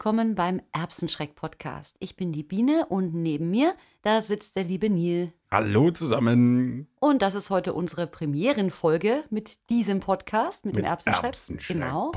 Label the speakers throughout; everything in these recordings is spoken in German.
Speaker 1: Willkommen beim Erbsenschreck-Podcast. Ich bin die Biene und neben mir, da sitzt der liebe Nil.
Speaker 2: Hallo zusammen.
Speaker 1: Und das ist heute unsere Premierenfolge mit diesem Podcast, mit, dem Erbsenschreck.
Speaker 2: Erbsenschreck
Speaker 1: Genau.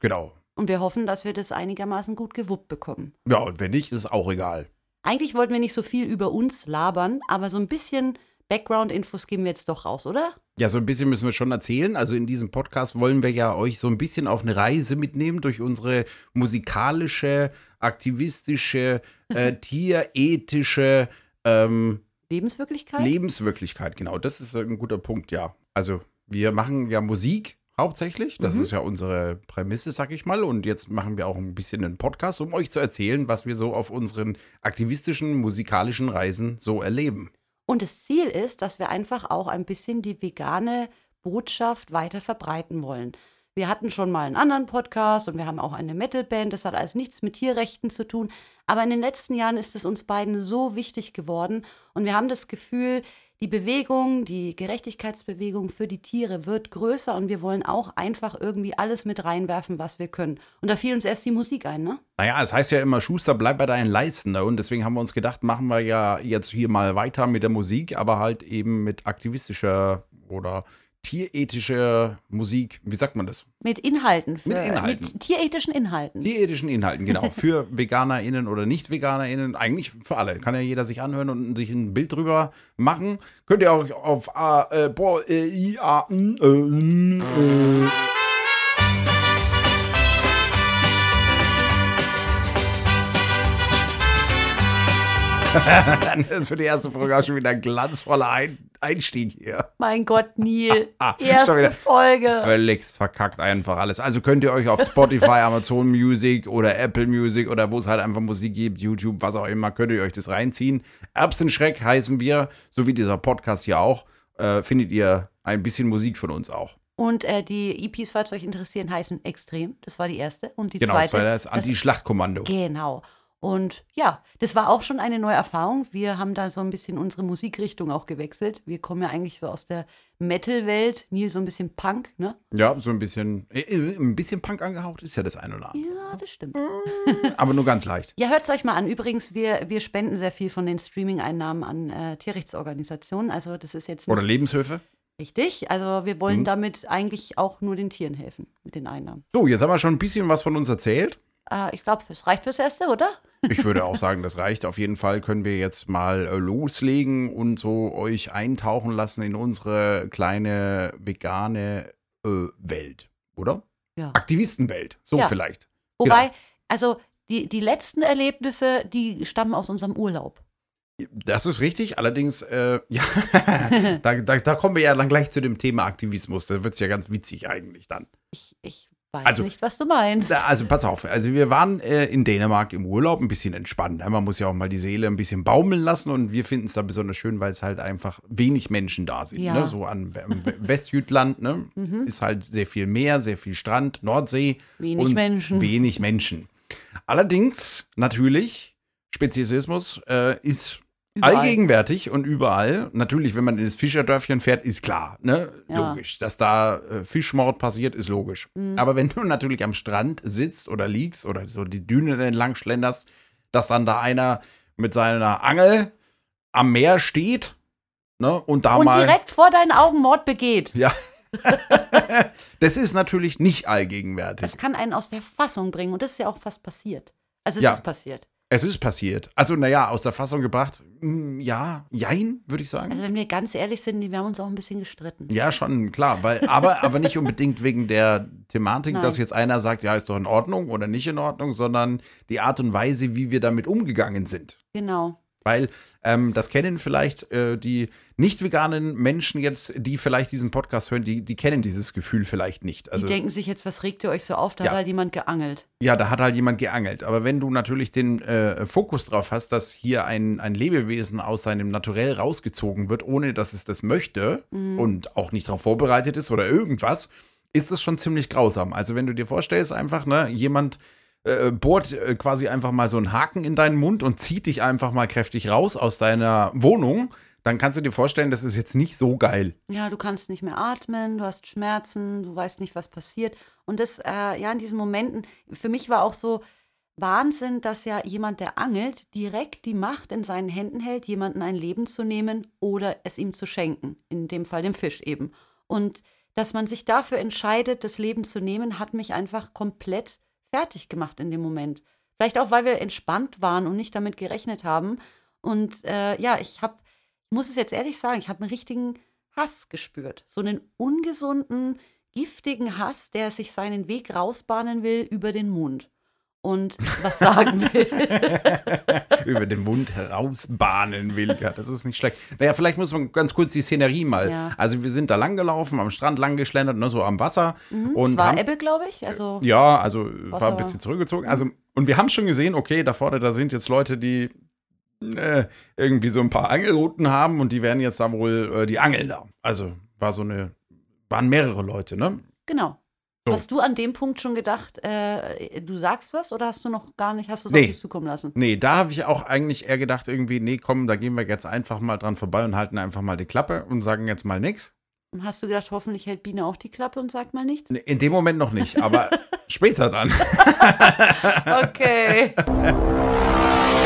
Speaker 2: Genau.
Speaker 1: Und wir hoffen, dass wir das einigermaßen gut gewuppt bekommen.
Speaker 2: Ja, und wenn nicht, ist auch egal.
Speaker 1: Eigentlich wollten wir nicht so viel über uns labern, aber so ein bisschen Background-Infos geben wir jetzt doch raus, oder?
Speaker 2: Ja, so ein bisschen müssen wir schon erzählen. Also in diesem Podcast wollen wir ja euch so ein bisschen auf eine Reise mitnehmen durch unsere musikalische, aktivistische, äh, tierethische ähm,
Speaker 1: Lebenswirklichkeit?
Speaker 2: Lebenswirklichkeit. Genau, das ist ein guter Punkt, ja. Also wir machen ja Musik hauptsächlich. Das
Speaker 1: Mhm.
Speaker 2: ist ja unsere Prämisse, sag ich mal. Und jetzt machen wir auch ein bisschen einen Podcast, um euch zu erzählen, was wir so auf unseren aktivistischen, musikalischen Reisen so erleben.
Speaker 1: Und das Ziel ist, dass wir einfach auch ein bisschen die vegane Botschaft weiter verbreiten wollen. Wir hatten schon mal einen anderen Podcast und wir haben auch eine Metalband. Das hat alles nichts mit Tierrechten zu tun. Aber in den letzten Jahren ist es uns beiden so wichtig geworden. Und wir haben das Gefühl, die Bewegung, die Gerechtigkeitsbewegung für die Tiere wird größer und wir wollen auch einfach irgendwie alles mit reinwerfen, was wir können. Und da fiel uns erst die Musik ein, ne?
Speaker 2: Naja, es heißt ja immer, Schuster, bleib bei deinen Leisten. Ne? Und deswegen haben wir uns gedacht, machen wir ja jetzt hier mal weiter mit der Musik, aber halt eben mit aktivistischer oder tierethischer Musik. Wie sagt man das?
Speaker 1: Mit Inhalten. Für,
Speaker 2: Mit Inhalten.
Speaker 1: Mit tierethischen Inhalten.
Speaker 2: Tierethischen Inhalten, genau. Für VeganerInnen oder Nicht-VeganerInnen. Eigentlich für alle. Kann ja jeder sich anhören und sich ein Bild drüber machen. Könnt ihr auch auf A, äh, boah, äh, I, A, N, äh, N, äh. Das ist für die erste Folge auch schon wieder ein glanzvoller ein Einstieg hier.
Speaker 1: Mein Gott, Neil.
Speaker 2: Ah, schon
Speaker 1: Erste. Folge.
Speaker 2: Völlig verkackt einfach alles. Also könnt ihr euch auf Spotify, Amazon Music oder Apple Music oder wo es halt einfach Musik gibt, YouTube, was auch immer, könnt ihr euch das reinziehen. Erbsenschreck heißen wir, so wie dieser Podcast hier auch, äh, findet ihr ein bisschen Musik von uns auch.
Speaker 1: Und äh, die EPs, falls euch interessieren, heißen Extrem. Das war die erste. Und die
Speaker 2: Genau, das
Speaker 1: zweite.
Speaker 2: war das Anti-Schlachtkommando.
Speaker 1: Genau. Und ja, das war auch schon eine neue Erfahrung. Wir haben da so ein bisschen unsere Musikrichtung auch gewechselt. Wir kommen ja eigentlich so aus der Metal-Welt. Neil so ein bisschen Punk, ne?
Speaker 2: Ja, so ein bisschen, äh, äh, ein bisschen Punk angehaucht ist ja das ein oder andere.
Speaker 1: Ja, das stimmt.
Speaker 2: Aber nur ganz leicht.
Speaker 1: Ja, hört es euch mal an. Übrigens, wir, wir spenden sehr viel von den Streaming-Einnahmen an äh, Tierrechtsorganisationen. Also das ist jetzt
Speaker 2: Oder Lebenshöfe.
Speaker 1: richtig. Also wir wollen
Speaker 2: Mhm.
Speaker 1: damit eigentlich auch nur den Tieren helfen mit den Einnahmen.
Speaker 2: So, jetzt haben wir schon ein bisschen was von uns erzählt.
Speaker 1: Äh, ich glaube, es reicht fürs Erste, oder?
Speaker 2: Ich würde auch sagen, das reicht. Auf jeden Fall können wir jetzt mal äh, loslegen und so euch eintauchen lassen in unsere kleine vegane äh, Welt, oder?
Speaker 1: Ja.
Speaker 2: Aktivistenwelt, so
Speaker 1: Ja.
Speaker 2: vielleicht.
Speaker 1: Wobei,
Speaker 2: Genau.
Speaker 1: also die, die letzten Erlebnisse, die stammen aus unserem Urlaub.
Speaker 2: Das ist richtig, allerdings, äh, ja, da, da, da kommen wir ja dann gleich zu dem Thema Aktivismus. Da wird es ja ganz witzig eigentlich dann.
Speaker 1: Ich, ich weiß
Speaker 2: Also-
Speaker 1: nicht, was du meinst.
Speaker 2: Also pass auf, also wir waren äh, in Dänemark im Urlaub ein bisschen entspannt. Ne? Man muss ja auch mal die Seele ein bisschen baumeln lassen und wir finden es da besonders schön, weil es halt einfach wenig Menschen da sind.
Speaker 1: Ja.
Speaker 2: Ne? So an am Westjütland ne? ist halt sehr viel Meer, sehr viel Strand, Nordsee.
Speaker 1: Wenig Menschen.
Speaker 2: Wenig Menschen. Allerdings, natürlich, Speziesismus äh, ist
Speaker 1: Überall.
Speaker 2: allgegenwärtig und überall. Natürlich, wenn man ins Fischerdörfchen fährt, ist klar, ne?
Speaker 1: Ja.
Speaker 2: Logisch. Dass da äh, Fischmord passiert, ist logisch.
Speaker 1: Mhm.
Speaker 2: Aber wenn du natürlich am Strand sitzt oder liegst oder so die Dünen entlang schlenderst, dass dann da einer mit seiner Angel am Meer steht, ne? Und da
Speaker 1: Und
Speaker 2: mal.
Speaker 1: direkt vor deinen Augen Mord begeht.
Speaker 2: Ja. das ist natürlich nicht allgegenwärtig.
Speaker 1: Das kann einen aus der Fassung bringen. Und das ist ja auch fast passiert. Also es
Speaker 2: Ja.
Speaker 1: ist passiert.
Speaker 2: Es ist passiert. Also, naja, aus der Fassung gebracht, mm, ja, jein, würde ich sagen.
Speaker 1: Also wenn wir ganz ehrlich sind, wir haben uns auch ein bisschen gestritten.
Speaker 2: ja, schon, klar, weil, aber, aber nicht unbedingt wegen der Thematik,
Speaker 1: Nein.
Speaker 2: dass jetzt einer sagt, ja, ist doch in Ordnung oder nicht in Ordnung, sondern die Art und Weise, wie wir damit umgegangen sind.
Speaker 1: Genau.
Speaker 2: Weil ähm, das kennen vielleicht äh, die nicht veganen Menschen jetzt, die vielleicht diesen Podcast hören, die, die kennen dieses Gefühl vielleicht nicht. Also,
Speaker 1: die denken sich jetzt, was regt ihr euch so auf? Da
Speaker 2: Ja.
Speaker 1: hat halt jemand geangelt.
Speaker 2: Ja, da hat halt jemand geangelt. Aber wenn du natürlich den äh, Fokus drauf hast, dass hier ein, ein Lebewesen aus seinem Naturell rausgezogen wird, ohne dass es das möchte und auch nicht darauf vorbereitet ist oder irgendwas, ist das schon ziemlich grausam. Also wenn du dir vorstellst, einfach, ne, jemand äh, bohrt äh, quasi einfach mal so einen Haken in deinen Mund und zieht dich einfach mal kräftig raus aus deiner Wohnung, dann kannst du dir vorstellen, das ist jetzt nicht so geil.
Speaker 1: Ja, du kannst nicht mehr atmen, du hast Schmerzen, du weißt nicht, was passiert. Und das, äh, ja, in diesen Momenten, für mich war auch so Wahnsinn, dass ja jemand, der angelt, direkt die Macht in seinen Händen hält, jemanden ein Leben zu nehmen oder es ihm zu schenken. In dem Fall dem Fisch eben. Und dass man sich dafür entscheidet, das Leben zu nehmen, hat mich einfach komplett fertig gemacht in dem Moment. Vielleicht auch, weil wir entspannt waren und nicht damit gerechnet haben. Und äh, ja, ich habe, ich muss es jetzt ehrlich sagen, ich habe einen richtigen Hass gespürt. So einen ungesunden, giftigen Hass, der sich seinen Weg rausbahnen will über den Mund und was sagen will.
Speaker 2: Über den Mund herausbahnen will. Ja, das ist nicht schlecht. Naja, vielleicht muss man ganz kurz die Szenerie mal.
Speaker 1: Ja.
Speaker 2: Also wir sind da lang gelaufen, am Strand lang geschlendert, ne, so am Wasser.
Speaker 1: Mhm,
Speaker 2: und
Speaker 1: war
Speaker 2: haben,
Speaker 1: Ebbe, glaube ich. Also,
Speaker 2: Ja, also war
Speaker 1: Wasser-
Speaker 2: ein bisschen zurückgezogen. Also, und wir haben schon gesehen, okay, da vorne, da sind jetzt Leute, die äh, irgendwie so ein paar Angelrouten haben und die werden jetzt da wohl äh, die Angeln da. Also war so eine, waren mehrere Leute, ne?
Speaker 1: genau.
Speaker 2: So.
Speaker 1: Hast du an dem Punkt schon gedacht, äh, du sagst was oder hast du noch gar nicht, hast du es
Speaker 2: Nee.
Speaker 1: auf dich zukommen lassen?
Speaker 2: Nee, da habe ich auch eigentlich eher gedacht, irgendwie, nee, komm, da gehen wir jetzt einfach mal dran vorbei und halten einfach mal die Klappe und sagen jetzt mal nichts.
Speaker 1: Und hast du gedacht, hoffentlich hält Biene auch die Klappe und sagt mal nichts?
Speaker 2: In dem Moment noch nicht, aber später dann.
Speaker 1: Okay.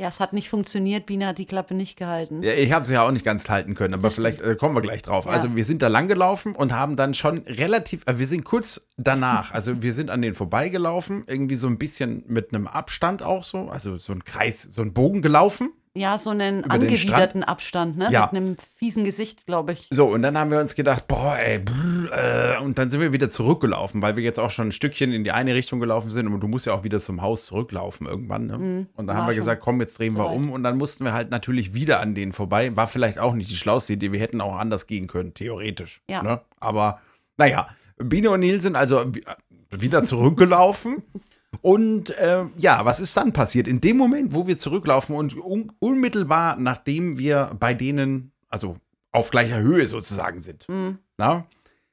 Speaker 1: Ja, es hat nicht funktioniert. Biene hat die Klappe nicht gehalten.
Speaker 2: Ja, ich habe sie ja auch nicht ganz halten können, aber vielleicht äh, kommen wir gleich drauf.
Speaker 1: Ja.
Speaker 2: Also wir sind da lang gelaufen und haben dann schon relativ, äh, wir sind kurz danach, also wir sind an denen vorbeigelaufen, irgendwie so ein bisschen mit einem Abstand auch so, also so ein Kreis, so ein Bogen gelaufen.
Speaker 1: Ja, so einen
Speaker 2: Über
Speaker 1: angewiderten Abstand, ne?
Speaker 2: Ja.
Speaker 1: Mit einem fiesen Gesicht, glaube ich.
Speaker 2: So, und dann haben wir uns gedacht, boah, ey, brr, äh, und dann sind wir wieder zurückgelaufen, weil wir jetzt auch schon ein Stückchen in die eine Richtung gelaufen sind und du musst ja auch wieder zum Haus zurücklaufen irgendwann. Ne? und dann haben wir gesagt, komm, jetzt drehen wir
Speaker 1: soweit.
Speaker 2: um und dann mussten wir halt natürlich wieder an denen vorbei. War vielleicht auch nicht die schlauste Idee, wir hätten auch anders gehen können, theoretisch.
Speaker 1: Ja.
Speaker 2: Ne? Aber naja, Biene und Neil sind also wi- wieder zurückgelaufen. Und äh, ja, was ist dann passiert? In dem Moment, wo wir zurücklaufen und un unmittelbar nachdem wir bei denen, also auf gleicher Höhe sozusagen sind,
Speaker 1: Mhm.
Speaker 2: na,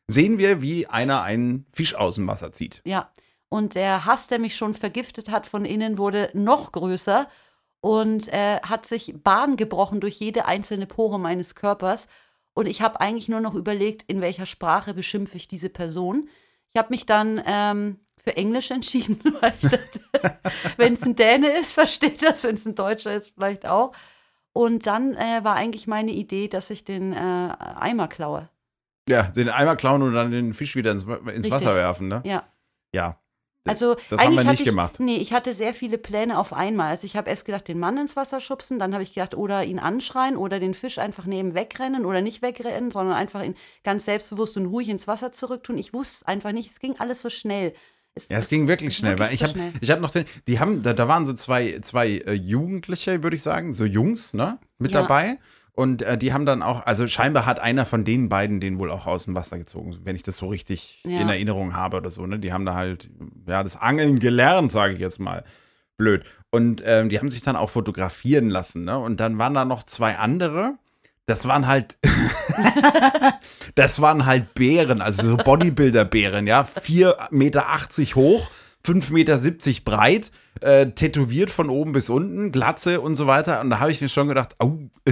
Speaker 2: sehen wir, wie einer einen Fisch aus dem Wasser zieht.
Speaker 1: Ja. Und der Hass, der mich schon vergiftet hat von innen, wurde noch größer und äh, hat sich Bahn gebrochen durch jede einzelne Pore meines Körpers. Und ich habe eigentlich nur noch überlegt, in welcher Sprache beschimpfe ich diese Person. Ich habe mich dann ähm, für Englisch entschieden, weil ich dachte, wenn es ein Däne ist, versteht das, wenn es ein Deutscher ist, vielleicht auch. Und dann äh, war eigentlich meine Idee, dass ich den äh, Eimer klaue.
Speaker 2: Ja, den Eimer klauen und dann den Fisch wieder ins, ins. Wasser werfen, ne?
Speaker 1: Ja.
Speaker 2: Ja.
Speaker 1: Also
Speaker 2: das haben wir nicht
Speaker 1: ich,
Speaker 2: gemacht.
Speaker 1: Nee, ich hatte sehr viele Pläne auf einmal. Also ich habe erst gedacht, den Mann ins Wasser schubsen, dann habe ich gedacht, oder ihn anschreien oder den Fisch einfach neben wegrennen oder nicht wegrennen, sondern einfach ihn ganz selbstbewusst und ruhig ins Wasser zurücktun. Ich wusste einfach nicht, es ging alles so schnell.
Speaker 2: Ja, es ging wirklich schnell, weil ich
Speaker 1: so
Speaker 2: habe ich hab noch den, die haben, da, da waren so zwei, zwei äh, Jugendliche, würde ich sagen, so Jungs, ne, mit
Speaker 1: Ja.
Speaker 2: dabei. Und äh, die haben dann auch, also scheinbar hat einer von den beiden den wohl auch aus dem Wasser gezogen, wenn ich das so richtig
Speaker 1: Ja.
Speaker 2: in Erinnerung habe oder so, ne. Die haben da halt, ja, das Angeln gelernt, sage ich jetzt mal. Blöd. Und ähm, die haben sich dann auch fotografieren lassen, ne. Und dann waren da noch zwei andere. Das waren halt, das waren halt Bären, also so Bodybuilder-Bären, ja. 4,80 Meter hoch, 5,70 Meter breit, äh, tätowiert von oben bis unten, Glatze und so weiter. Und da habe ich mir schon gedacht, au, äh.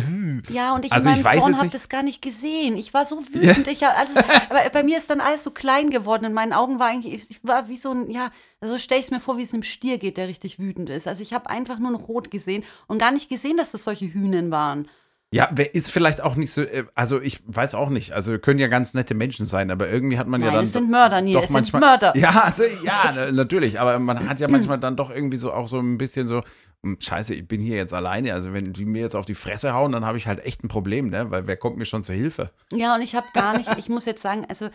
Speaker 1: Ja, und ich
Speaker 2: Also
Speaker 1: in
Speaker 2: ich
Speaker 1: meinem
Speaker 2: weiß
Speaker 1: Zorn habe das gar nicht gesehen. Ich war so wütend. Ich hab alles, aber bei mir ist dann alles so klein geworden. In meinen Augen war eigentlich, ich war wie so ein, ja, so stelle ich es mir vor, wie es einem Stier geht, der richtig wütend ist. Also ich habe einfach nur noch rot gesehen und gar nicht gesehen, dass das solche Hühnen waren.
Speaker 2: Ja, wer ist vielleicht auch nicht so, äh, also ich weiß auch nicht, also können ja ganz nette Menschen sein, aber irgendwie hat man ja
Speaker 1: Nein,
Speaker 2: dann.
Speaker 1: es sind Mörder, Neil,
Speaker 2: doch
Speaker 1: es sind
Speaker 2: manchmal,
Speaker 1: Mörder.
Speaker 2: Ja, also, ja, na- natürlich, aber man hat ja manchmal dann doch irgendwie so auch so ein bisschen so, hm, scheiße, ich bin hier jetzt alleine, also wenn die mir jetzt auf die Fresse hauen, dann habe ich halt echt ein Problem, ne, weil wer kommt mir schon zur Hilfe?
Speaker 1: Ja, und ich habe gar nicht, ich muss jetzt sagen, also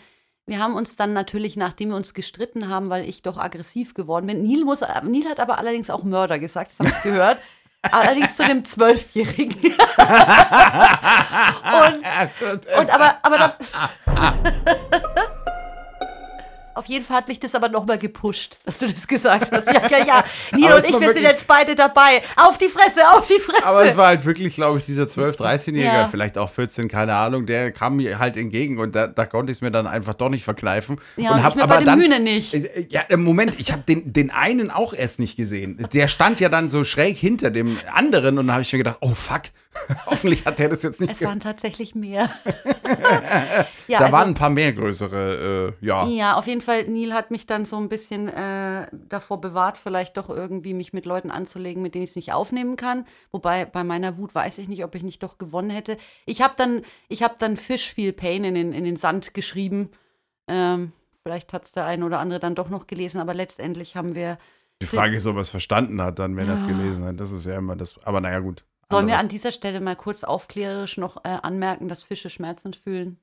Speaker 1: wir haben uns dann natürlich, nachdem wir uns gestritten haben, weil ich doch aggressiv geworden bin. Neil, muss, Neil hat aber allerdings auch Mörder gesagt, das habe ich gehört. Allerdings zu dem Zwölfjährigen. und, und aber, aber da, auf jeden Fall hat mich das aber nochmal gepusht, dass du das gesagt hast. Ja, ja, ja. Nino
Speaker 2: Aber
Speaker 1: und ich, wir sind jetzt beide dabei. Auf die Fresse, auf die Fresse.
Speaker 2: Aber es war halt wirklich, glaube ich, dieser 12-, 13-Jährige,
Speaker 1: Ja.
Speaker 2: vielleicht auch 14, keine Ahnung, der kam mir halt entgegen und da, da konnte ich es mir dann einfach doch nicht verkneifen.
Speaker 1: Ja, und
Speaker 2: hab
Speaker 1: ich mir bei dem Hühner nicht.
Speaker 2: Äh, Ja, im Moment, ich habe den, den einen auch erst nicht gesehen. Der stand ja dann so schräg hinter dem anderen und dann habe ich mir gedacht, oh fuck, hoffentlich hat der das jetzt nicht
Speaker 1: es waren tatsächlich mehr. ja,
Speaker 2: Da
Speaker 1: also-
Speaker 2: waren ein paar mehr größere, äh, ja.
Speaker 1: Ja, auf jeden Fall, Neil hat mich dann so ein bisschen äh, davor bewahrt, vielleicht doch irgendwie mich mit Leuten anzulegen, mit denen ich es nicht aufnehmen kann. Wobei bei meiner Wut weiß ich nicht, ob ich nicht doch gewonnen hätte. Ich habe dann, ich habe dann Fish Feel Pain in den, in den Sand geschrieben. Ähm, vielleicht hat es der eine oder andere dann doch noch gelesen, aber letztendlich haben wir.
Speaker 2: Die Frage ist, ob er es verstanden hat, dann, wenn er es
Speaker 1: Ja.
Speaker 2: gelesen hat. Das ist ja immer das. Aber naja, gut.
Speaker 1: Sollen wir an dieser Stelle mal kurz aufklärerisch noch äh, anmerken, dass Fische schmerzend fühlen?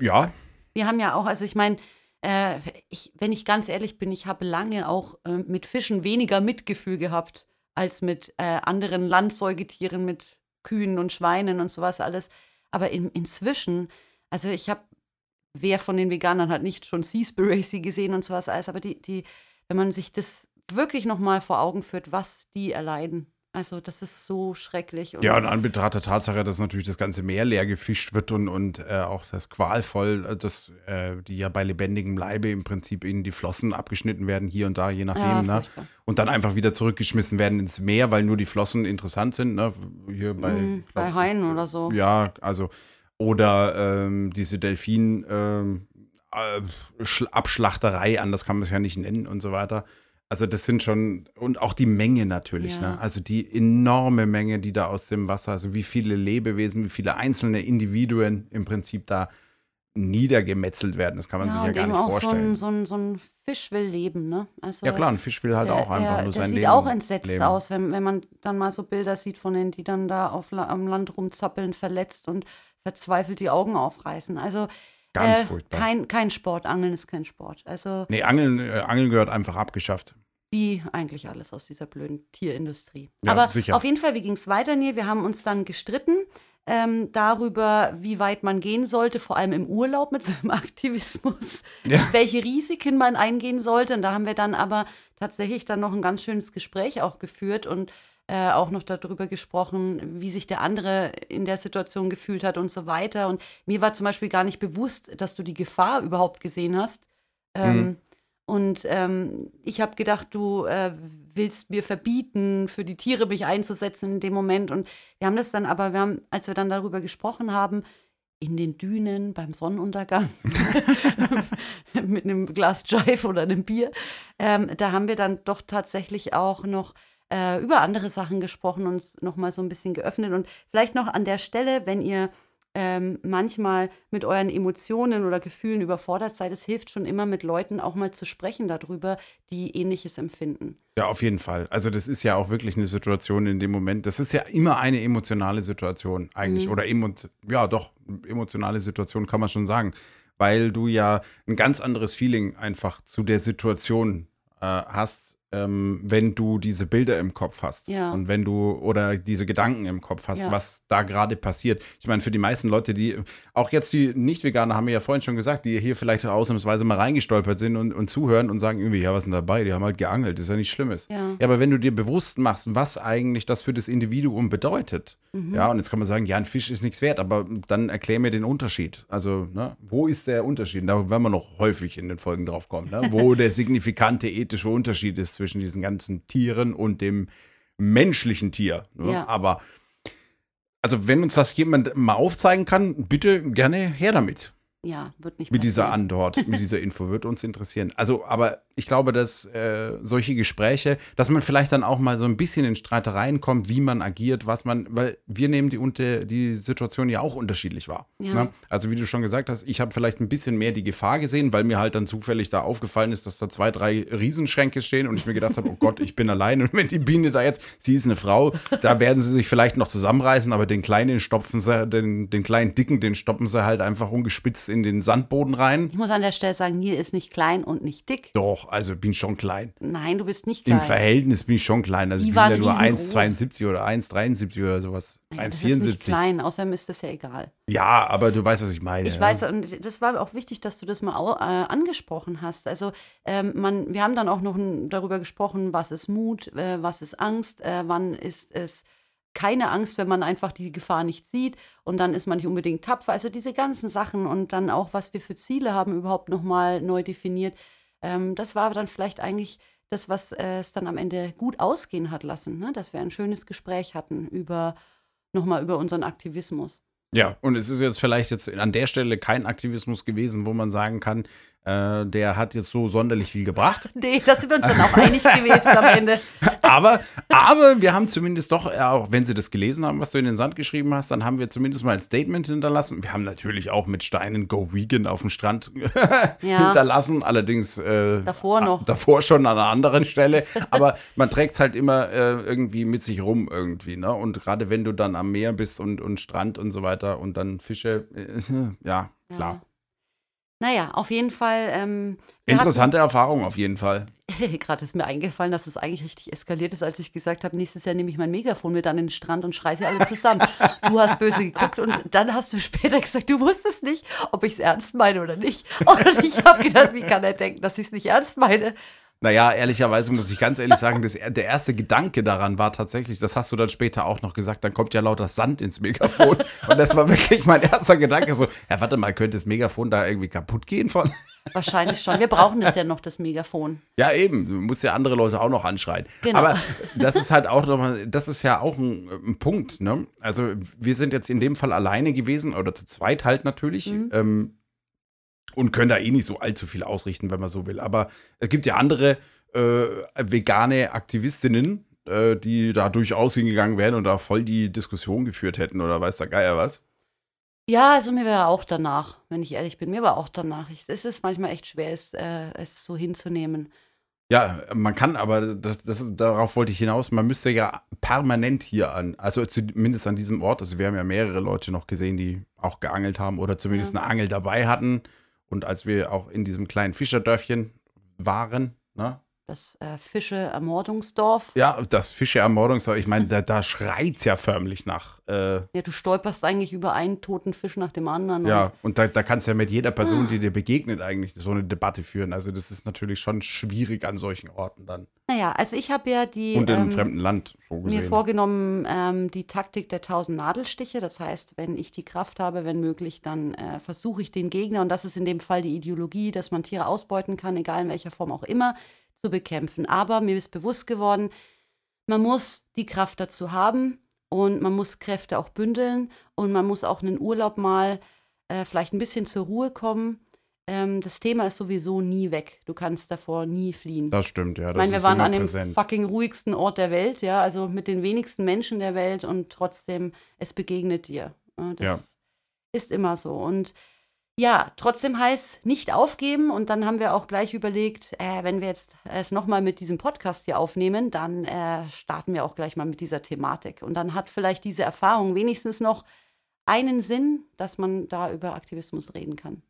Speaker 2: Ja,
Speaker 1: Wir haben ja auch, also ich meine, äh, ich, wenn ich ganz ehrlich bin, ich habe lange auch äh, mit Fischen weniger Mitgefühl gehabt als mit äh, anderen Landsäugetieren, mit Kühen und Schweinen und sowas alles. Aber in, inzwischen, also ich habe, wer von den Veganern hat nicht schon Seaspiracy gesehen und sowas alles, aber die, die, wenn man sich das wirklich nochmal vor Augen führt, was die erleiden. Also das ist so schrecklich. Und
Speaker 2: Ja, in Anbetracht der Tatsache, dass natürlich das ganze Meer leer gefischt wird und, und äh, auch das qualvoll, äh, dass äh, die ja bei lebendigem Leibe im Prinzip ihnen die Flossen abgeschnitten werden, hier und da, je nachdem,
Speaker 1: Ja,
Speaker 2: ne?
Speaker 1: furchtbar.
Speaker 2: Und dann einfach wieder zurückgeschmissen werden ins Meer, weil nur die Flossen interessant sind, ne? Hier bei,
Speaker 1: Mm, bei
Speaker 2: glaub-
Speaker 1: Haien oder so.
Speaker 2: Ja, also, oder ähm, diese Delfin ähm, äh, Sch- Abschlachterei, anders kann man es ja nicht nennen und so weiter. Also das sind schon, und auch die Menge natürlich,
Speaker 1: Ja.
Speaker 2: ne? Also die enorme Menge, die da aus dem Wasser, also wie viele Lebewesen, wie viele einzelne Individuen im Prinzip da niedergemetzelt werden, das kann man sich ja gar nicht
Speaker 1: auch so
Speaker 2: vorstellen.
Speaker 1: ein, so, ein, so ein Fisch will leben, ne? Also,
Speaker 2: ja klar, ein Fisch will halt
Speaker 1: der,
Speaker 2: auch einfach
Speaker 1: der,
Speaker 2: nur sein
Speaker 1: sieht
Speaker 2: Leben
Speaker 1: auch entsetzt
Speaker 2: leben.
Speaker 1: aus, wenn, wenn man dann mal so Bilder sieht von denen, die dann da auf, am Land rumzappeln, verletzt und verzweifelt die Augen aufreißen. Also
Speaker 2: Ganz
Speaker 1: äh,
Speaker 2: furchtbar.
Speaker 1: Kein, kein Sport, Angeln ist kein Sport. Also
Speaker 2: Nee, Angeln, äh, Angeln gehört einfach abgeschafft.
Speaker 1: wie eigentlich alles aus dieser blöden Tierindustrie.
Speaker 2: Ja,
Speaker 1: Aber
Speaker 2: sicher.
Speaker 1: auf jeden Fall, wie ging es weiter, Neil? Wir haben uns dann gestritten ähm, darüber, wie weit man gehen sollte, vor allem im Urlaub mit seinem Aktivismus,
Speaker 2: Ja.
Speaker 1: welche Risiken man eingehen sollte. Und da haben wir dann aber tatsächlich dann noch ein ganz schönes Gespräch auch geführt und äh, auch noch darüber gesprochen, wie sich der andere in der Situation gefühlt hat und so weiter. Und mir war zum Beispiel gar nicht bewusst, dass du die Gefahr überhaupt gesehen hast. Ähm,
Speaker 2: Mhm.
Speaker 1: Und ähm, ich habe gedacht, du äh, willst mir verbieten, für die Tiere mich einzusetzen in dem Moment. Und wir haben das dann aber, wir haben, als wir dann darüber gesprochen haben, in den Dünen beim Sonnenuntergang mit einem Glas Jive oder einem Bier, ähm, da haben wir dann doch tatsächlich auch noch äh, über andere Sachen gesprochen und uns noch mal so ein bisschen geöffnet. Und vielleicht noch an der Stelle, wenn ihr ähm, manchmal mit euren Emotionen oder Gefühlen überfordert seid, es hilft schon immer mit Leuten auch mal zu sprechen darüber, die ähnliches empfinden.
Speaker 2: Ja, auf jeden Fall. Also das ist ja auch wirklich eine Situation in dem Moment. Das ist ja immer eine emotionale Situation eigentlich.
Speaker 1: Mhm.
Speaker 2: Oder emo ja doch, emotionale Situation kann man schon sagen. Weil du ja ein ganz anderes Feeling einfach zu der Situation äh, hast, ähm, wenn du diese Bilder im Kopf hast.
Speaker 1: Ja.
Speaker 2: Und wenn du oder diese Gedanken im Kopf hast,
Speaker 1: Ja.
Speaker 2: was da gerade passiert. Ich meine, für die meisten Leute, die, auch jetzt die Nicht-Veganer, haben wir ja vorhin schon gesagt, die hier vielleicht ausnahmsweise mal reingestolpert sind und, und zuhören und sagen irgendwie, ja, was ist denn dabei? Die haben halt geangelt, das ist ja nichts Schlimmes.
Speaker 1: Ja.
Speaker 2: Ja, aber wenn du dir bewusst machst, was eigentlich das für das Individuum bedeutet,
Speaker 1: Mhm.
Speaker 2: ja, und jetzt kann man sagen, ja, ein Fisch ist nichts wert, aber dann erklär mir den Unterschied. Also, ne, wo ist der Unterschied? Da werden wir noch häufig in den Folgen drauf kommen, ne? wo der signifikante ethische Unterschied ist zwischen diesen ganzen Tieren und dem menschlichen Tier. Ne?
Speaker 1: Ja.
Speaker 2: Aber, also, wenn uns das jemand mal aufzeigen kann, bitte gerne her damit.
Speaker 1: Ja, wird nicht
Speaker 2: Mit dieser
Speaker 1: passieren.
Speaker 2: Antwort, mit dieser Info wird uns interessieren. Also, aber ich glaube, dass äh, solche Gespräche, dass man vielleicht dann auch mal so ein bisschen in Streitereien kommt, wie man agiert, was man, weil wir nehmen die, unter, die Situation ja auch unterschiedlich wahr.
Speaker 1: Ja.
Speaker 2: Ne? Also, wie du schon gesagt hast, ich habe vielleicht ein bisschen mehr die Gefahr gesehen, weil mir halt dann zufällig da aufgefallen ist, dass da zwei, drei Riesenschränke stehen und ich mir gedacht habe, oh Gott, ich bin allein und wenn die Biene da jetzt, sie ist eine Frau, da werden sie sich vielleicht noch zusammenreißen, aber den kleinen stopfen sie, den, den kleinen Dicken, den stoppen sie halt einfach ungespitzt in den Sandboden rein.
Speaker 1: Ich muss an der Stelle sagen, Neil ist nicht klein und nicht dick.
Speaker 2: Doch, also bin ich schon klein.
Speaker 1: Nein, du bist nicht klein.
Speaker 2: Im Verhältnis bin ich schon klein. Also
Speaker 1: Die
Speaker 2: ich bin ja nur
Speaker 1: riesengroß.
Speaker 2: 1,72 oder 1,73 oder sowas.
Speaker 1: Nicht
Speaker 2: 1,74.
Speaker 1: klein, außerdem ist das ja egal.
Speaker 2: Ja, aber du weißt, was ich meine.
Speaker 1: Ich
Speaker 2: ja.
Speaker 1: weiß, und das war auch wichtig, dass du das mal au- äh, angesprochen hast. Also, ähm, man, wir haben dann auch noch darüber gesprochen, was ist Mut, äh, was ist Angst, äh, wann ist es keine Angst, wenn man einfach die Gefahr nicht sieht und dann ist man nicht unbedingt tapfer. Also diese ganzen Sachen und dann auch, was wir für Ziele haben, überhaupt nochmal neu definiert. Ähm, das war dann vielleicht eigentlich das, was äh, es dann am Ende gut ausgehen hat lassen, ne? dass wir ein schönes Gespräch hatten über nochmal über unseren Aktivismus.
Speaker 2: Ja, und es ist jetzt vielleicht jetzt an der Stelle kein Aktivismus gewesen, wo man sagen kann, äh, der hat jetzt so sonderlich viel gebracht.
Speaker 1: Nee, da sind wir uns dann auch einig gewesen am Ende.
Speaker 2: Aber, aber wir haben zumindest doch, äh, auch wenn sie das gelesen haben, was du in den Sand geschrieben hast, dann haben wir zumindest mal ein Statement hinterlassen. Wir haben natürlich auch mit Steinen Go Vegan auf dem Strand
Speaker 1: Ja.
Speaker 2: hinterlassen, allerdings äh,
Speaker 1: Davor noch.
Speaker 2: davor schon an einer anderen Stelle. Aber man trägt es halt immer äh, irgendwie mit sich rum irgendwie, ne? Und gerade wenn du dann am Meer bist und, und Strand und so weiter und dann Fische, äh, ja, klar.
Speaker 1: Naja, auf jeden Fall. Ähm,
Speaker 2: Interessante Erfahrung auf jeden Fall.
Speaker 1: hatten- Gerade ist mir eingefallen, dass es eigentlich richtig eskaliert ist, als ich gesagt habe, nächstes Jahr nehme ich mein Megafon mit an den Strand und schreie sie alle zusammen. du hast böse geguckt und dann hast du später gesagt, du wusstest nicht, ob ich es ernst meine oder nicht. Und ich habe gedacht, wie kann er denken, dass ich es nicht ernst meine?
Speaker 2: Naja, ehrlicherweise muss ich ganz ehrlich sagen, das, der erste Gedanke daran war tatsächlich, das hast du dann später auch noch gesagt, dann kommt ja lauter Sand ins Megafon. Und das war wirklich mein erster Gedanke. So, ja, warte mal, könnte das Megafon da irgendwie kaputt gehen von?
Speaker 1: Wahrscheinlich schon. Wir brauchen das ja noch, das Megafon.
Speaker 2: Ja, eben. Du musst ja andere Leute auch noch anschreien.
Speaker 1: Genau.
Speaker 2: Aber das ist halt auch nochmal, das ist ja auch ein, ein Punkt, ne? Also, wir sind jetzt in dem Fall alleine gewesen, oder zu zweit halt natürlich. Ähm, und können da eh nicht so allzu viel ausrichten, wenn man so will. Aber es gibt ja andere äh, vegane Aktivistinnen, äh, die da durchaus hingegangen wären und da voll die Diskussion geführt hätten oder weiß der Geier was.
Speaker 1: Ja, also mir wäre auch danach, wenn ich ehrlich bin. Mir war auch danach. Ich, es ist manchmal echt schwer, es, äh, es so hinzunehmen.
Speaker 2: Ja, man kann aber, das, das, darauf wollte ich hinaus, man müsste ja permanent hier an, also zumindest an diesem Ort, also wir haben ja mehrere Leute noch gesehen, die auch geangelt haben oder zumindest
Speaker 1: Ja.
Speaker 2: eine Angel dabei hatten. Und als wir auch in diesem kleinen Fischerdörfchen waren, ne?
Speaker 1: Das äh, Fische-Ermordungsdorf.
Speaker 2: Ja, das Fische-Ermordungsdorf, ich meine, da, da schreit es ja förmlich nach. Äh,
Speaker 1: Ja, du stolperst eigentlich über einen toten Fisch nach dem anderen.
Speaker 2: ja,
Speaker 1: Und,
Speaker 2: und da, da kannst du ja mit jeder Person, die dir begegnet, eigentlich so eine Debatte führen. Also das ist natürlich schon schwierig an solchen Orten dann.
Speaker 1: naja, also ich habe ja die
Speaker 2: Und in einem
Speaker 1: ähm,
Speaker 2: fremden Land, so
Speaker 1: mir
Speaker 2: gesehen.
Speaker 1: vorgenommen, ähm, die Taktik der tausend Nadelstiche. Das heißt, wenn ich die Kraft habe, wenn möglich, dann äh, versuche ich den Gegner, und das ist in dem Fall die Ideologie, dass man Tiere ausbeuten kann, egal in welcher Form auch immer, zu bekämpfen. Aber mir ist bewusst geworden, man muss die Kraft dazu haben und man muss Kräfte auch bündeln und man muss auch einen Urlaub mal äh, vielleicht ein bisschen zur Ruhe kommen. Ähm, das Thema ist sowieso nie weg. Du kannst davor nie fliehen.
Speaker 2: Das stimmt, ja. Das
Speaker 1: Ich meine, wir waren an dem
Speaker 2: präsent.
Speaker 1: fucking ruhigsten Ort der Welt, ja, also mit den wenigsten Menschen der Welt und trotzdem, es begegnet dir. Ja, Das ist immer so. Und ja, trotzdem heißt nicht aufgeben. Und dann haben wir auch gleich überlegt, äh, wenn wir jetzt es nochmal mit diesem Podcast hier aufnehmen, dann äh, starten wir auch gleich mal mit dieser Thematik. Und dann hat vielleicht diese Erfahrung wenigstens noch einen Sinn, dass man da über Aktivismus reden kann.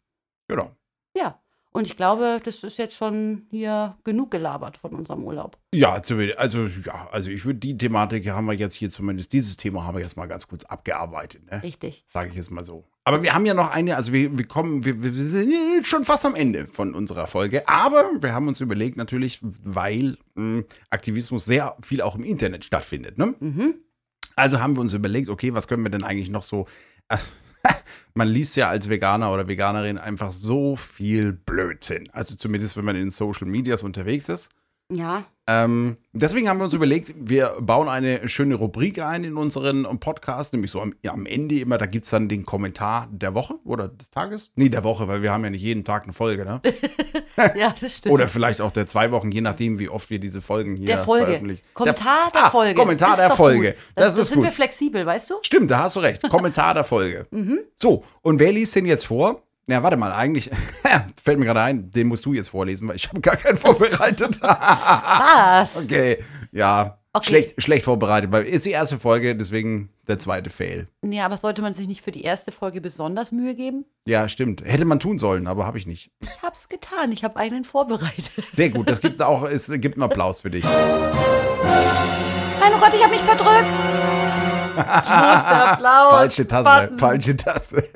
Speaker 2: Genau.
Speaker 1: Ja. Und ich glaube, das ist jetzt schon hier genug gelabert von unserem Urlaub.
Speaker 2: Ja, zumindest- also ja, also ich würde die Thematik haben wir jetzt hier zumindest dieses Thema haben wir jetzt mal ganz kurz abgearbeitet, ne?
Speaker 1: Richtig.
Speaker 2: Sage ich jetzt mal so. Aber wir haben ja noch eine, also wir, wir kommen, wir, wir sind schon fast am Ende von unserer Folge. Aber wir haben uns überlegt natürlich, weil mh, Aktivismus sehr viel auch im Internet stattfindet, ne?
Speaker 1: Mhm.
Speaker 2: Also haben wir uns überlegt, okay, was können wir denn eigentlich noch so. Man liest ja als Veganer oder Veganerin einfach so viel Blödsinn. Also zumindest, wenn man in Social Medias unterwegs ist.
Speaker 1: Ja,
Speaker 2: Ähm, deswegen haben wir uns überlegt, wir bauen eine schöne Rubrik ein in unseren Podcast, nämlich so am, ja, am Ende immer, da gibt es dann den Kommentar der Woche oder des Tages? Nee, der Woche, weil wir haben ja nicht jeden Tag eine Folge, ne?
Speaker 1: ja, das stimmt.
Speaker 2: Oder vielleicht auch der zwei Wochen, je nachdem, wie oft wir diese Folgen hier
Speaker 1: der Folge.
Speaker 2: veröffentlichen.
Speaker 1: Kommentar der,
Speaker 2: ah,
Speaker 1: Folge.
Speaker 2: Kommentar der Folge. Das,
Speaker 1: Das, das
Speaker 2: ist
Speaker 1: sind
Speaker 2: gut.
Speaker 1: wir flexibel, weißt du?
Speaker 2: Stimmt, da hast du recht. Kommentar der Folge.
Speaker 1: Mhm.
Speaker 2: So, und wer liest den jetzt vor? Ja, warte mal, eigentlich fällt mir gerade ein, den musst du jetzt vorlesen, weil ich habe gar keinen vorbereitet.
Speaker 1: Was?
Speaker 2: okay, ja,
Speaker 1: Okay.
Speaker 2: Schlecht, schlecht vorbereitet, weil ist die erste Folge, deswegen der zweite Fail.
Speaker 1: Nee, aber sollte man sich nicht für die erste Folge besonders Mühe geben?
Speaker 2: Ja, stimmt. Hätte man tun sollen, aber habe ich nicht.
Speaker 1: Ich hab's getan. Ich habe einen vorbereitet.
Speaker 2: Sehr gut, das gibt auch, es gibt einen Applaus für dich.
Speaker 1: Nein, oh Gott, ich habe mich verdrückt. Applaus?
Speaker 2: Falsche Taste,
Speaker 1: Button.
Speaker 2: falsche Taste.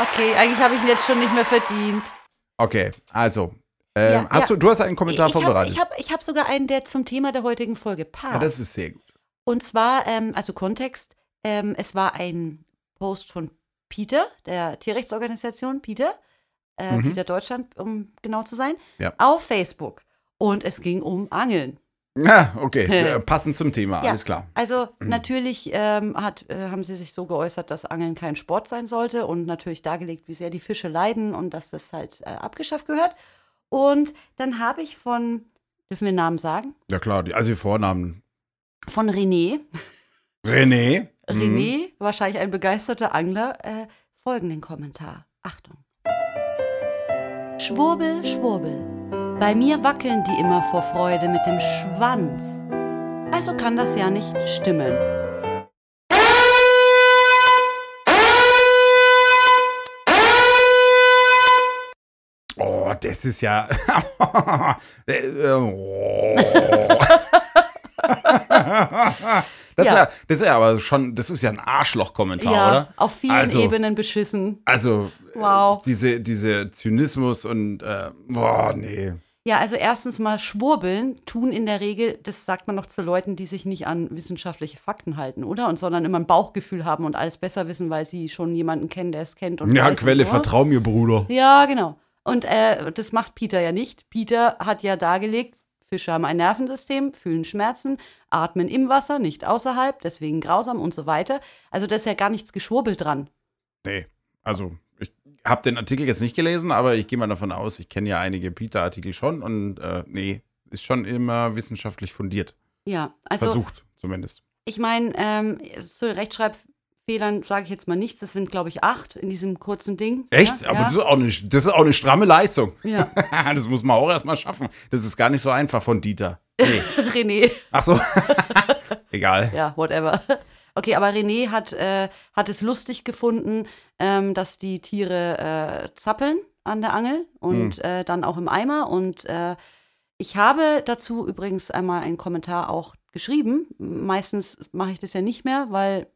Speaker 1: Okay, eigentlich habe ich ihn jetzt schon nicht mehr verdient.
Speaker 2: Okay, also, ähm,
Speaker 1: Ja,
Speaker 2: hast
Speaker 1: ja.
Speaker 2: du, du hast einen Kommentar
Speaker 1: ich habe
Speaker 2: vorbereitet.
Speaker 1: ich hab, ich hab sogar einen, der zum Thema der heutigen Folge passt.
Speaker 2: ja, das ist sehr gut.
Speaker 1: Und zwar, ähm, also Kontext, ähm, es war ein Post von Peter, der Tierrechtsorganisation Peter, äh,
Speaker 2: Mhm.
Speaker 1: Peter Deutschland, um genau zu sein,
Speaker 2: Ja.
Speaker 1: auf Facebook. Und es ging um Angeln.
Speaker 2: Ja, okay, passend zum Thema,
Speaker 1: Ja.
Speaker 2: alles klar.
Speaker 1: Also natürlich ähm, hat, äh, haben sie sich so geäußert, dass Angeln kein Sport sein sollte und natürlich dargelegt, wie sehr die Fische leiden und dass das halt äh, abgeschafft gehört. Und dann habe ich von, dürfen wir Namen sagen?
Speaker 2: Ja klar, die, also die Vornamen.
Speaker 1: Von René,
Speaker 2: René. Mhm.
Speaker 1: René, wahrscheinlich ein begeisterter Angler, äh, folgenden Kommentar. Achtung. Schwurbel, schwurbel. Bei mir wackeln die immer vor Freude mit dem Schwanz. Also kann das ja nicht stimmen.
Speaker 2: Oh, das ist ja. Äh, äh, oh. das, ist
Speaker 1: Ja.
Speaker 2: ja, das ist ja aber schon, das ist ja ein Arschloch-Kommentar,
Speaker 1: ja,
Speaker 2: oder?
Speaker 1: auf vielen
Speaker 2: Also-
Speaker 1: Ebenen beschissen.
Speaker 2: Also,
Speaker 1: Wow.
Speaker 2: äh, diese, diese Zynismus und, äh, boah, nee.
Speaker 1: Ja, also erstens mal Schwurbeln tun in der Regel, das sagt man noch zu Leuten, die sich nicht an wissenschaftliche Fakten halten, oder? Und sondern immer ein Bauchgefühl haben und alles besser wissen, weil sie schon jemanden kennen, der es kennt. Und
Speaker 2: Ja,
Speaker 1: weiß,
Speaker 2: Quelle,
Speaker 1: oder?
Speaker 2: vertrau mir, Bruder.
Speaker 1: Ja, genau. Und äh, das macht Peter ja nicht. Peter hat ja dargelegt, Fische haben ein Nervensystem, fühlen Schmerzen, atmen im Wasser, nicht außerhalb, deswegen grausam und so weiter. Also da ist ja gar nichts geschwurbelt dran.
Speaker 2: Nee, also ich habe den Artikel jetzt nicht gelesen, aber ich gehe mal davon aus, ich kenne ja einige Peter-Artikel schon und äh, nee, ist schon immer wissenschaftlich fundiert.
Speaker 1: Ja, also
Speaker 2: Versucht zumindest.
Speaker 1: ich meine, ähm, zu Rechtschreibfehlern sage ich jetzt mal nichts. Das sind, glaube ich, acht in diesem kurzen Ding.
Speaker 2: Echt?
Speaker 1: Ja,
Speaker 2: aber
Speaker 1: ja.
Speaker 2: Das, ist auch eine, das ist auch eine stramme Leistung.
Speaker 1: Ja.
Speaker 2: das muss man auch erstmal schaffen. Das ist gar nicht so einfach von Dieter. Nee.
Speaker 1: René.
Speaker 2: Ach so. Egal.
Speaker 1: Ja, whatever. Okay, aber René hat, äh, hat es lustig gefunden, ähm, dass die Tiere äh, zappeln an der Angel und äh, dann auch im Eimer. Und äh, ich habe dazu übrigens einmal einen Kommentar auch geschrieben. Meistens mache ich das ja nicht mehr, weil,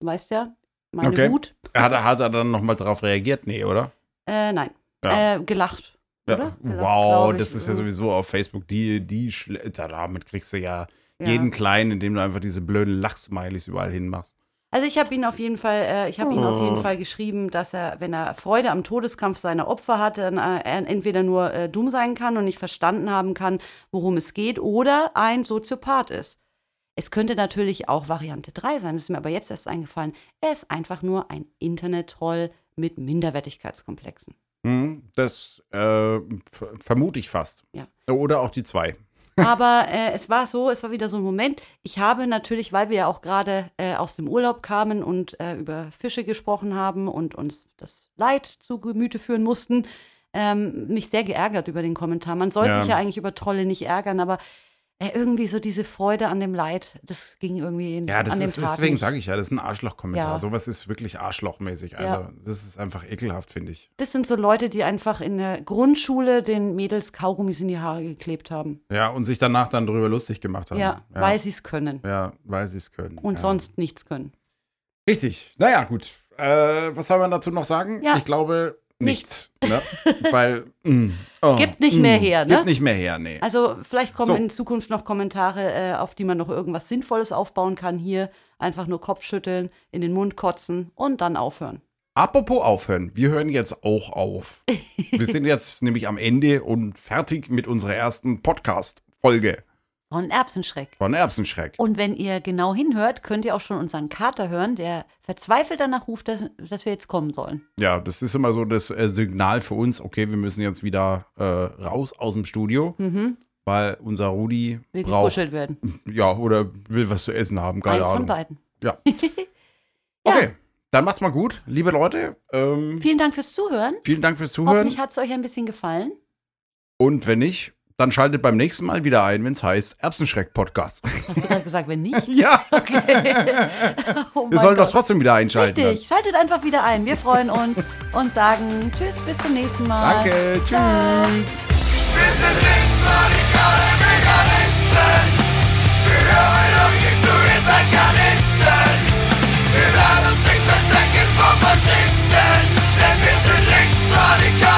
Speaker 1: du weißt ja, meine
Speaker 2: Okay.
Speaker 1: Wut.
Speaker 2: Hat, er- hat er dann nochmal darauf reagiert? Nee, oder?
Speaker 1: Äh, nein,
Speaker 2: Ja.
Speaker 1: äh, gelacht.
Speaker 2: Ja.
Speaker 1: Gelacht,
Speaker 2: Wow, das ist ja sowieso auf Facebook die, die Schle da- damit kriegst du ja,
Speaker 1: Ja.
Speaker 2: jeden Kleinen, indem du einfach diese blöden Lachsmileys überall hinmachst.
Speaker 1: Also ich habe ihn auf jeden Fall, äh, ich habe ihm auf jeden
Speaker 2: Oh.
Speaker 1: Fall geschrieben, dass er, wenn er Freude am Todeskampf seiner Opfer hat, dann äh, er entweder nur äh, dumm sein kann und nicht verstanden haben kann, worum es geht, oder ein Soziopath ist. Es könnte natürlich auch Variante 3 sein, das ist mir aber jetzt erst eingefallen. Er ist einfach nur ein Internet-Troll mit Minderwertigkeitskomplexen.
Speaker 2: Hm, das äh, ver- vermute ich fast.
Speaker 1: Ja.
Speaker 2: Oder auch die zwei.
Speaker 1: Aber äh, es war so, es war wieder so ein Moment. Ich habe natürlich, weil wir ja auch gerade äh, aus dem Urlaub kamen und äh, über Fische gesprochen haben und uns das Leid zu Gemüte führen mussten, ähm, mich sehr geärgert über den Kommentar. Man soll
Speaker 2: Ja.
Speaker 1: sich ja eigentlich über Trolle nicht ärgern, aber äh, irgendwie so diese Freude an dem Leid, das ging irgendwie in,
Speaker 2: Ja, das
Speaker 1: an dem
Speaker 2: ist,
Speaker 1: Tag
Speaker 2: deswegen sage ich ja, das ist ein Arschloch-Kommentar.
Speaker 1: Ja.
Speaker 2: Sowas ist wirklich arschlochmäßig. Also,
Speaker 1: Ja.
Speaker 2: das ist einfach ekelhaft, finde ich.
Speaker 1: Das sind so Leute, die einfach in der Grundschule den Mädels Kaugummis in die Haare geklebt haben.
Speaker 2: Ja, und sich danach dann darüber lustig gemacht haben.
Speaker 1: Ja,
Speaker 2: ja.
Speaker 1: weil sie es können
Speaker 2: ja, weil sie es können.
Speaker 1: und sonst nichts können.
Speaker 2: Richtig. Naja, gut. Äh, was soll man dazu noch sagen?
Speaker 1: Ja.
Speaker 2: Ich glaube, nichts. ne? Weil, mm, oh,
Speaker 1: Gibt nicht mehr her, ne?
Speaker 2: Gibt nicht mehr her, nee.
Speaker 1: Also vielleicht kommen
Speaker 2: So.
Speaker 1: in Zukunft noch Kommentare, äh, auf die man noch irgendwas Sinnvolles aufbauen kann. Hier einfach nur Kopfschütteln, in den Mund kotzen und dann aufhören.
Speaker 2: Apropos aufhören, wir hören jetzt auch auf. wir sind jetzt nämlich am Ende und fertig mit unserer ersten Podcast-Folge
Speaker 1: Von Erbsenschreck.
Speaker 2: von Erbsenschreck.
Speaker 1: Und wenn ihr genau hinhört, könnt ihr auch schon unseren Kater hören, der verzweifelt danach ruft, dass, dass wir jetzt kommen sollen.
Speaker 2: Ja, das ist immer so das äh, Signal für uns, okay, wir müssen jetzt wieder äh, raus aus dem Studio, weil unser Rudi
Speaker 1: Will
Speaker 2: braucht,
Speaker 1: gekuschelt werden.
Speaker 2: ja, oder will was zu essen haben, keine
Speaker 1: Eins von
Speaker 2: Ahnung.
Speaker 1: beiden.
Speaker 2: Ja. Okay, dann macht's mal gut, liebe Leute. Ähm,
Speaker 1: Vielen Dank fürs Zuhören.
Speaker 2: vielen Dank fürs Zuhören.
Speaker 1: Hoffentlich hat es euch ein bisschen gefallen.
Speaker 2: Und wenn nicht, dann schaltet beim nächsten Mal wieder ein, wenn es heißt Erbsenschreck-Podcast.
Speaker 1: Hast du gerade gesagt, wenn nicht?
Speaker 2: ja. Okay.
Speaker 1: Oh
Speaker 2: Ihr
Speaker 1: sollt
Speaker 2: Gott. doch trotzdem wieder einschalten.
Speaker 1: Richtig, dann. schaltet einfach wieder ein. Wir freuen uns und sagen Tschüss, bis zum nächsten Mal.
Speaker 2: Danke, tschüss.
Speaker 1: Ciao.
Speaker 3: Wir sind linksradikale Veganisten. Wir hören auf die zu, ihr seid
Speaker 2: Wir werden uns nicht verstecken vor Faschisten, denn wir sind linksradikale.